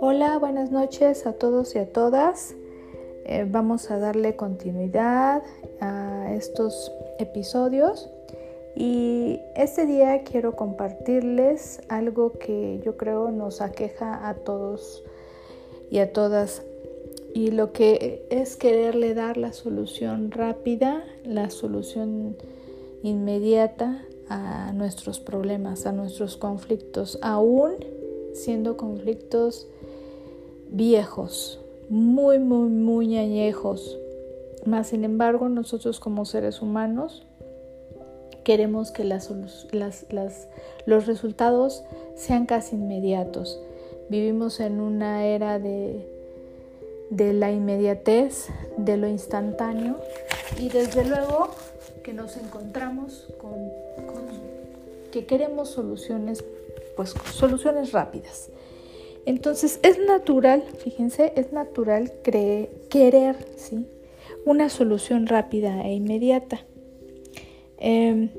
Hola, buenas noches a todos y a todas. Eh, vamos a darle continuidad a estos episodios y este día quiero compartirles algo que yo creo nos aqueja a todos y a todas y lo que es quererle dar la solución rápida, la solución inmediata a nuestros problemas, a nuestros conflictos, aún siendo conflictos viejos, muy, muy, muy añejos. Más sin embargo, nosotros como seres humanos queremos que las, los resultados sean casi inmediatos. Vivimos en una era de, de la inmediatez, de lo instantáneo y desde luego que nos encontramos con, que queremos soluciones, pues soluciones rápidas. Entonces es natural, fíjense, es natural querer, ¿sí? Una solución rápida e inmediata. Em,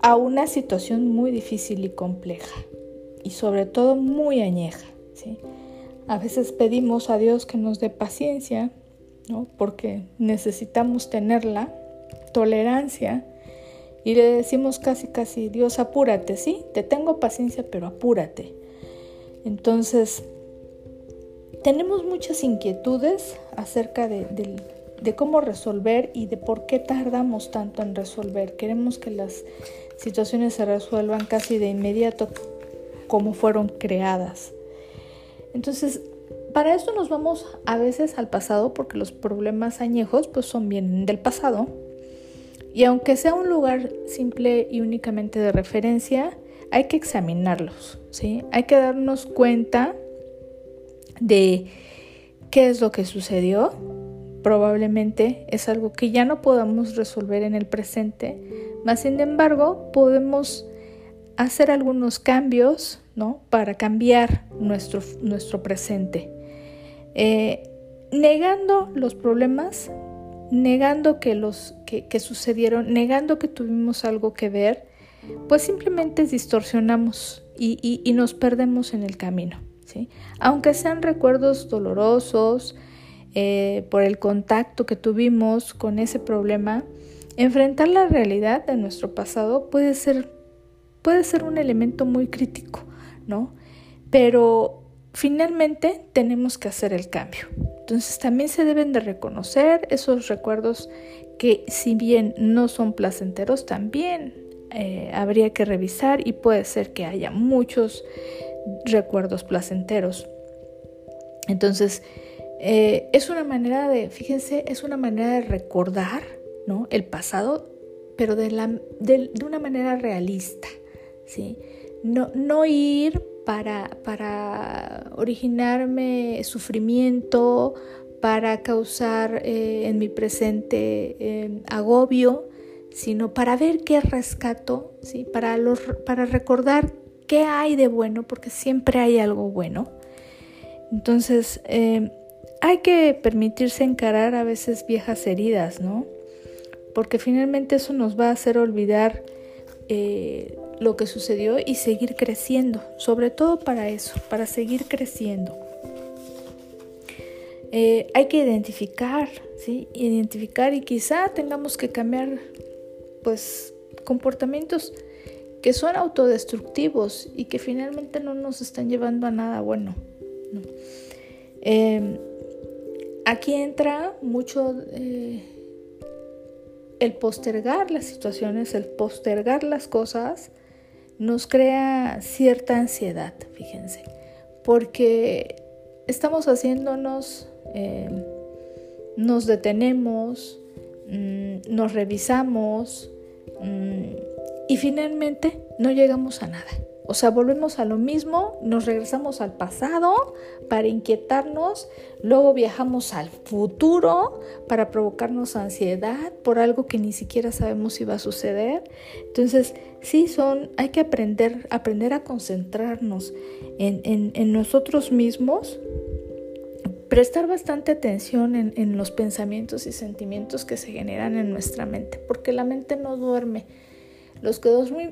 a una situación muy difícil y compleja y sobre todo muy añeja, ¿sí? A veces pedimos a Dios que nos dé paciencia, ¿no? Porque necesitamos tenerla, tolerancia, y le decimos casi, casi, Dios, apúrate, sí, te tengo paciencia, pero apúrate. Entonces, tenemos muchas inquietudes acerca de, de, cómo resolver y de por qué tardamos tanto en resolver. Queremos que las situaciones se resuelvan casi de inmediato como fueron creadas. Entonces, para esto nos vamos a veces al pasado porque los problemas añejos pues son bien del pasado. Y aunque sea un lugar simple y únicamente de referencia, hay que examinarlos, ¿sí? Hay que darnos cuenta de qué es lo que sucedió. Probablemente es algo que ya no podamos resolver en el presente, mas sin embargo podemos hacer algunos cambios ¿no? para cambiar nuestro, nuestro presente. Eh, negando los problemas, negando que los que, sucedieron, negando que tuvimos algo que ver, pues simplemente distorsionamos y, nos perdemos en el camino. ¿sí? Aunque sean recuerdos dolorosos eh, por el contacto que tuvimos con ese problema, enfrentar la realidad de nuestro pasado puede ser puede ser un elemento muy crítico, ¿no? Pero finalmente tenemos que hacer el cambio. Entonces también se deben de reconocer esos recuerdos que si bien no son placenteros, también eh, habría que revisar y puede ser que haya muchos recuerdos placenteros. Entonces, eh, es una manera de, fíjense, es una manera de recordar ¿no? el pasado, pero de, de una manera realista. ¿sí? No, no ir para, para originarme sufrimiento, para causar eh, en mi presente eh, agobio, sino para ver qué rescato, ¿sí? para, los, para recordar qué hay de bueno, porque siempre hay algo bueno. Entonces, eh, hay que permitirse encarar a veces viejas heridas, ¿no? Porque finalmente eso nos va a hacer olvidar lo que sucedió y seguir creciendo, sobre todo para eso, para seguir creciendo. Eh, hay que identificar, ¿sí? Identificar y quizá tengamos que cambiar, pues, comportamientos que son autodestructivos y que finalmente no nos están llevando a nada bueno. Em, aquí entra mucho eh, el postergar las situaciones, el postergar las cosas nos crea cierta ansiedad, fíjense, porque estamos haciéndonos, eh, nos detenemos, mm, nos revisamos mm, y finalmente no llegamos a nada. O sea, volvemos a lo mismo, nos regresamos al pasado para inquietarnos, luego viajamos al futuro para provocarnos ansiedad por algo que ni siquiera sabemos si va a suceder. Entonces, sí, son, hay que aprender, aprender a concentrarnos en, nosotros mismos, prestar bastante atención en, en los pensamientos y sentimientos que se generan en nuestra mente, porque la mente no duerme Los que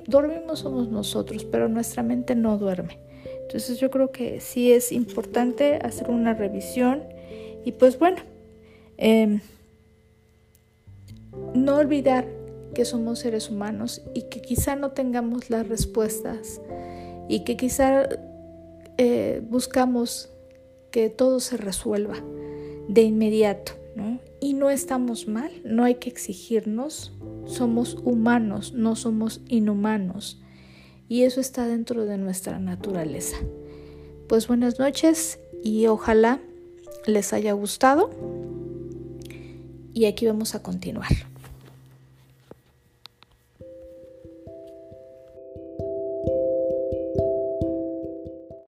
dormimos somos nosotros, pero nuestra mente no duerme. Entonces yo creo que sí es importante hacer una revisión y pues bueno, em, no olvidar que somos seres humanos y que quizá no tengamos las respuestas y que quizá eh, buscamos que todo se resuelva de inmediato, ¿no? Y no estamos mal, no hay que exigirnos, somos humanos, no somos inhumanos. Y eso está dentro de nuestra naturaleza. Pues buenas noches y ojalá les haya gustado. Y aquí vamos a continuar.